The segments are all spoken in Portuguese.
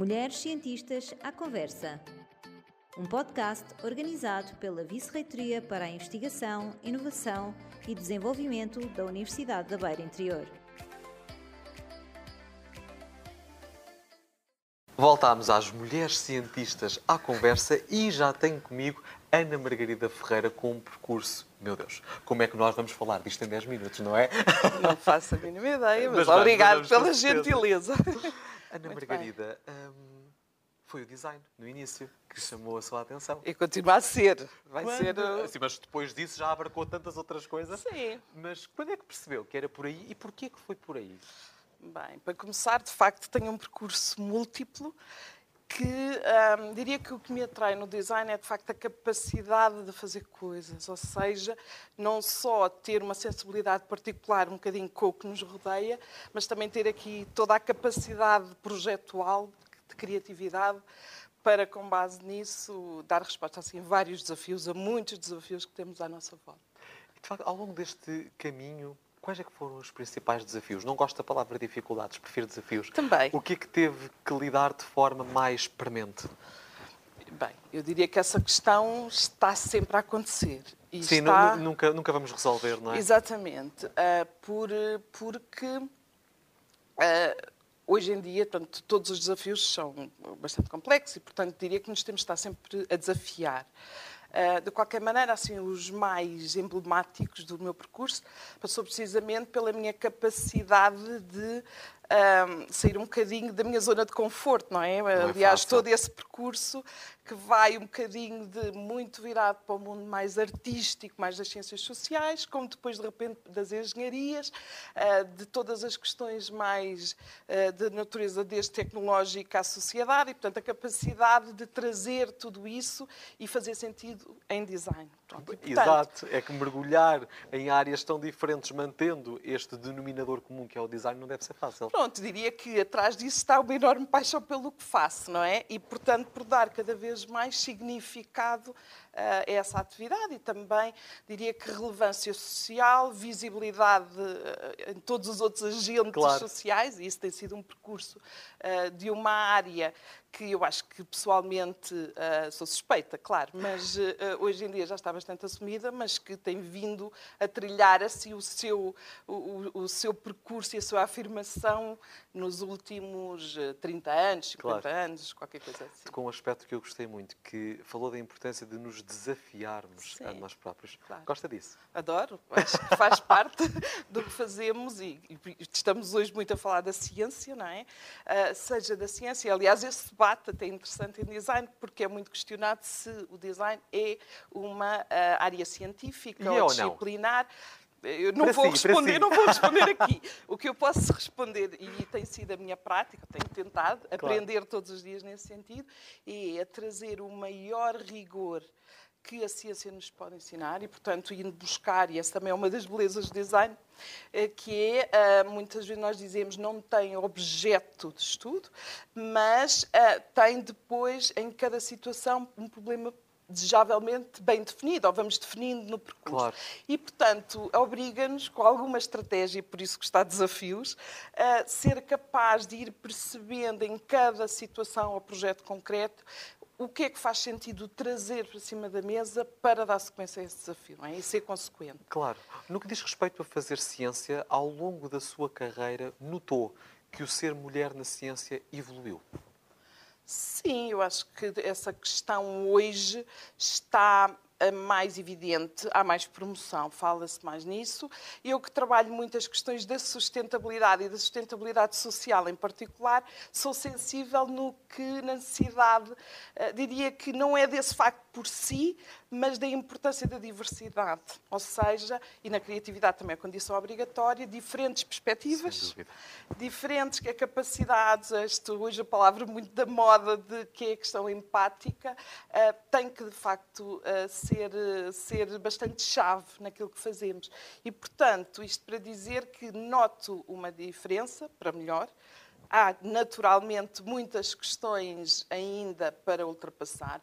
Mulheres Cientistas à Conversa. Um podcast organizado pela Vice-Reitoria para a Investigação, Inovação e Desenvolvimento da Universidade da Beira Interior. Voltámos às mulheres cientistas à conversa e já tenho comigo Ana Margarida Ferreira com um percurso. Meu Deus, como é que nós vamos falar disto em 10 minutos, não é? Não faço a mínima ideia, mas, Mas obrigado pela certeza. gentileza. Ana Muito Margarida, hum, foi o design, no início, que chamou a sua atenção. E continua a ser. Vai Quando- ser. uh, Sim, mas depois disso já abarcou tantas outras coisas. Sim. Mas quando é que percebeu que era por aí e porquê que foi por aí? Bem, para começar, de facto, tenho um percurso múltiplo que diria que o que me atrai no design é de facto a capacidade de fazer coisas, ou seja, não só ter uma sensibilidade particular um bocadinho com o que nos rodeia, mas também ter aqui toda a capacidade projetual, de criatividade, para, com base nisso, dar resposta assim, a vários desafios, a muitos desafios que temos à nossa volta. De facto, ao longo deste caminho, quais é que foram os principais desafios? Não gosto da palavra dificuldades, prefiro desafios. Também. O que é que teve que lidar de forma mais premente? Bem, eu diria que essa questão está sempre a acontecer. E Sim, está... nu- nunca, nunca vamos resolver, não é? Exatamente. ah, por, porque ah, hoje em dia, portanto, todos os desafios são bastante complexos e, portanto, diria que nos temos de estar sempre a desafiar. Ah, de qualquer maneira, assim, os mais emblemáticos do meu percurso passou precisamente pela minha capacidade de ah, sair um bocadinho da minha zona de conforto, não é? é Aliás, todo esse percurso que vai um bocadinho de muito virado para o mundo mais artístico, mais das ciências sociais, como depois de repente das engenharias, ah, de todas as questões mais ah, de natureza desde tecnológica à sociedade e, portanto, a capacidade de trazer tudo isso e fazer sentido em design. Pronto, Exato, é que mergulhar em áreas tão diferentes, mantendo este denominador comum que é o design, não deve ser fácil. Pronto, diria que atrás disso está uma enorme paixão pelo que faço, não é? E, portanto, por dar cada vez mais significado ah, a essa atividade e também, diria que relevância social, visibilidade ah, em todos os outros agentes Claro. sociais, e isso tem sido um percurso ah, de uma área que eu acho que pessoalmente ah, sou suspeita, claro, mas ah, hoje em dia já está bastante assumida, mas que tem vindo a trilhar assim o seu, o, o- seu percurso e a sua afirmação nos últimos ah, 30 anos, 50 Claro. anos, qualquer coisa assim. Com um aspecto que eu gostei muito, que falou da importância de nos desafiarmos a Sim. nós próprios. Claro. Gosta disso? Adoro, acho que faz parte do que fazemos e, e estamos hoje muito a falar da ciência, não é? Ah, seja da ciência, aliás, esse debate até interessante em design, porque é muito questionado se o design é uma ah, área científica E ou é ou disciplinar. Eu não Para vou si, responder, si. não vou responder aqui. O que eu posso responder, e tem sido a minha prática, tenho tentado aprender todos os dias nesse sentido, é a trazer o maior rigor que a ciência nos pode ensinar e, portanto, ir buscar, e essa também é uma das belezas do design, eh, que é, ah, muitas vezes nós dizemos, não tem objeto de estudo, mas ah, tem depois, em cada situação, um problema desejavelmente bem definido, ou vamos definindo no percurso. Claro. E, portanto, obriga-nos, com alguma estratégia, por isso que está desafios, a ser capaz de ir percebendo em cada situação ou projeto concreto o que é que faz sentido trazer para cima da mesa para dar sequência a esse desafio, é? E ser consequente. Claro. No que diz respeito a fazer ciência, ao longo da sua carreira, notou que o ser mulher na ciência evoluiu? Sim, eu acho que essa questão hoje está mais evidente, há mais promoção, fala-se mais nisso. Eu que trabalho muitas questões da sustentabilidade e da sustentabilidade social em particular, sou sensível no que na necessidade, eh, diria que não é desse facto por si, mas da importância da diversidade. Ou seja, e na criatividade também é condição obrigatória, diferentes perspectivas, diferentes que a capacidade, isto hoje a palavra muito da moda de que é a questão empática, eh, tem que de facto eh, ser, eh, ser bastante chave naquilo que fazemos. E portanto, isto para dizer que noto uma diferença para melhor. Há naturalmente muitas questões ainda para ultrapassar.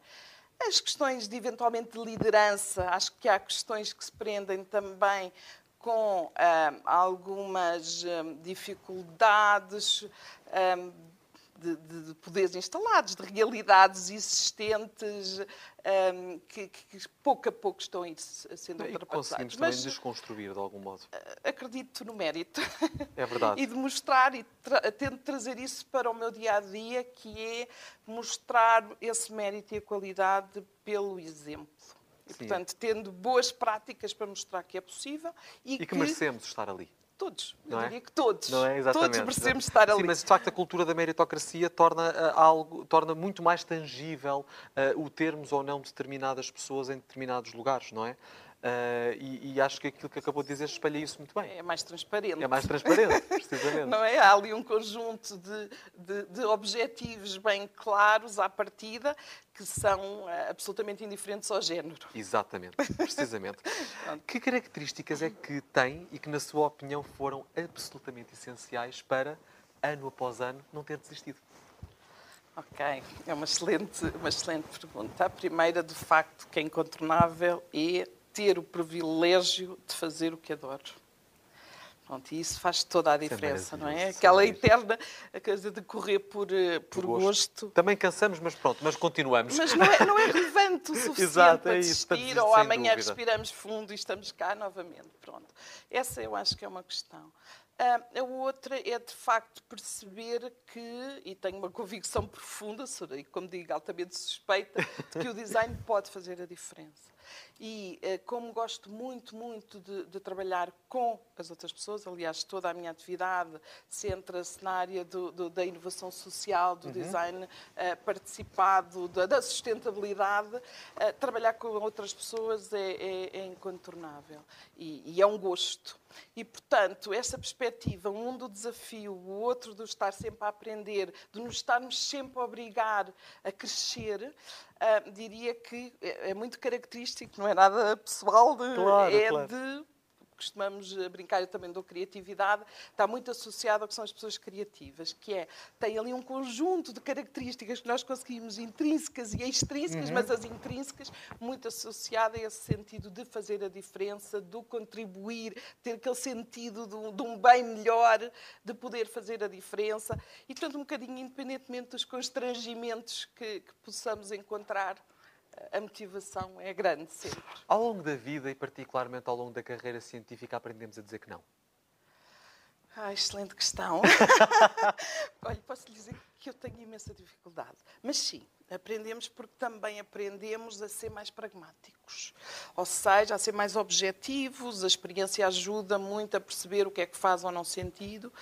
As questões de eventualmente de liderança, acho que há questões que se prendem também com ah, algumas ah, dificuldades ah, de, de, de poderes instalados, de realidades existentes um, que, que, pouco a pouco estão a ir sendo e ultrapassadas. conseguimos também Mas, desconstruir de algum modo. Acredito no mérito. É verdade. e de mostrar e tra tento trazer isso para o meu dia a dia, que é mostrar esse mérito e a qualidade pelo exemplo. E, portanto, tendo boas práticas para mostrar que é possível e, e que, que merecemos estar ali. Todos, eu não é? diria é? que todos. Não é? Exatamente. Todos merecemos estar ali. Sim, mas de facto a cultura da meritocracia torna, uh, algo, torna muito mais tangível uh, o termos ou não determinadas pessoas em determinados lugares, não é? Uh, e, e, acho que aquilo que acabou de dizer espalha isso muito bem. É mais transparente. É mais transparente, precisamente. Não é? Há ali um conjunto de, de, de, objetivos bem claros à partida que são uh, absolutamente indiferentes ao género. Exatamente, precisamente. que características é que tem e que, na sua opinião, foram absolutamente essenciais para, ano após ano, não ter desistido? Ok, é uma excelente, uma excelente pergunta. A primeira, de facto, que é incontornável é ter o privilégio de fazer o que adoro. Pronto, e isso faz toda a é diferença, é não é? Aquela eterna coisa de correr por, eh, por, por gosto. gosto. Também cansamos, mas pronto, mas continuamos. Mas não é, não é relevante o suficiente Exato, para é isso, desistir, ou amanhã dúvida. respiramos fundo e estamos cá novamente. Pronto. Essa eu acho que é uma questão. Uh, a outra é, de facto, perceber que, e tenho uma convicção profunda, serei, como digo, altamente suspeita, de que o design pode fazer a diferença. E uh, como gosto muito, muito de, de, trabalhar com as outras pessoas, aliás, toda a minha atividade centra-se na área do, do, da inovação social, do uhum. design uh, participado, da, da sustentabilidade, trabalhar com outras pessoas é, é, é incontornável. E, e é um gosto. E, portanto, essa perspectiva, um do desafio, o outro do estar sempre a aprender, de nos estarmos sempre a obrigar a crescer, uh, diria que é, é, muito característico, não é nada pessoal, de, claro, é claro. de costumamos eh, brincar, eu também dou criatividade, está muito associado ao que são as pessoas criativas, que é, tem ali um conjunto de características que nós conseguimos intrínsecas e extrínsecas, uhum. mas as intrínsecas muito associada a esse sentido de fazer a diferença, do contribuir, ter aquele sentido de, de um bem melhor, de poder fazer a diferença, e portanto um bocadinho independentemente dos constrangimentos que, que possamos encontrar, a motivação é grande sempre. Ao longo da vida e particularmente ao longo da carreira científica aprendemos a dizer que não? Ah, excelente questão. Olha, posso lhe dizer que eu tenho imensa dificuldade. Mas sim, aprendemos porque também aprendemos a ser mais pragmáticos. Ou seja, a ser mais objetivos, a experiência ajuda muito a perceber o que é que faz ou não sentido,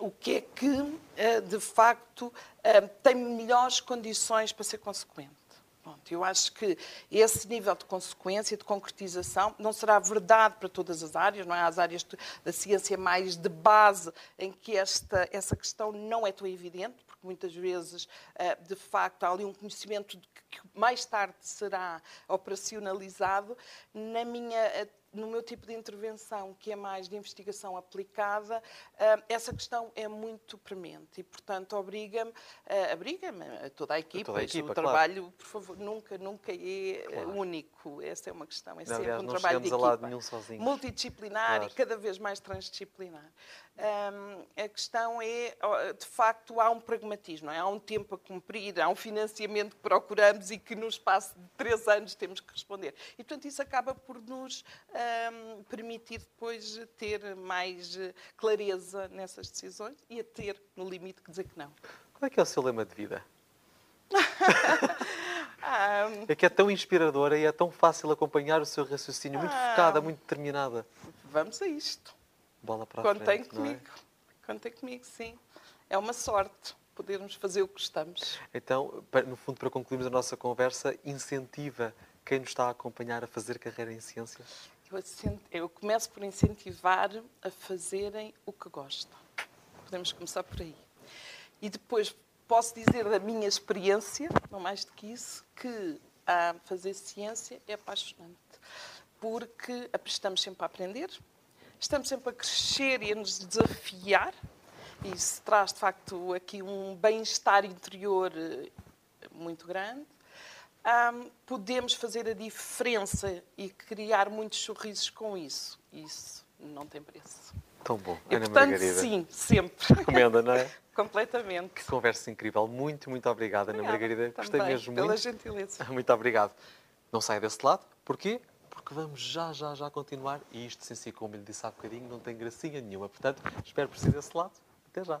um, o que é que, uh, de facto, um, tem melhores condições para ser consequente. Pronto, eu acho que esse nível de consequência, de concretização, não será verdade para todas as áreas, não é? As áreas da ciência mais de base em que esta, essa questão não é tão evidente, porque muitas vezes, eh, de facto, há ali um conhecimento que mais tarde será operacionalizado. Na minha no meu tipo de intervenção, que é mais de investigação aplicada, ah, essa questão é muito premente e, portanto, obriga-me, ah, obriga-me a toda a equipa. Toda a equipa o claro. trabalho, por favor, nunca, nunca é claro. único. Essa é uma questão. É não, sempre aliás, um trabalho de equipa. Multidisciplinar claro. e cada vez mais transdisciplinar. Um, a questão é, de facto, há um pragmatismo, é? há um tempo a cumprir, há um financiamento que procuramos e que no espaço de três anos temos que responder. E, portanto, isso acaba por nos um, permitir depois ter mais clareza nessas decisões e a ter, no limite, que dizer que não. Qual é que é o seu lema de vida? é que é tão inspiradora e é tão fácil acompanhar o seu raciocínio, muito ah, focada, muito determinada. Vamos a isto bola para Contem frente, comigo. É? Contem comigo, sim. É uma sorte podermos fazer o que gostamos. Então, no fundo, para concluirmos a nossa conversa, incentiva quem nos está a acompanhar a fazer carreira em ciência? Eu, eu começo por incentivar a fazerem o que gostam. Podemos começar por aí. E depois posso dizer da minha experiência, não mais do que isso, que a fazer ciência é apaixonante. Porque estamos sempre a aprender, estamos sempre a crescer e a nos desafiar. Isso traz, de facto, aqui um bem-estar interior eh, muito grande. Um, podemos fazer a diferença e criar muitos sorrisos com isso. Isso não tem preço. Tão bom. E, Ana portanto, Margarida. sim, sempre. Recomenda, não é? Completamente. Que conversa incrível. Muito, muito obrigada, Ana Obrigada Margarida. Gostei mesmo pela muito. gentileza. Muito obrigado. Não saia desse lado. Porquê? Porque vamos já, já, já continuar. E isto, sem si, como lhe disse há bocadinho, não tem gracinha nenhuma. Portanto, espero por si desse lado. Até já.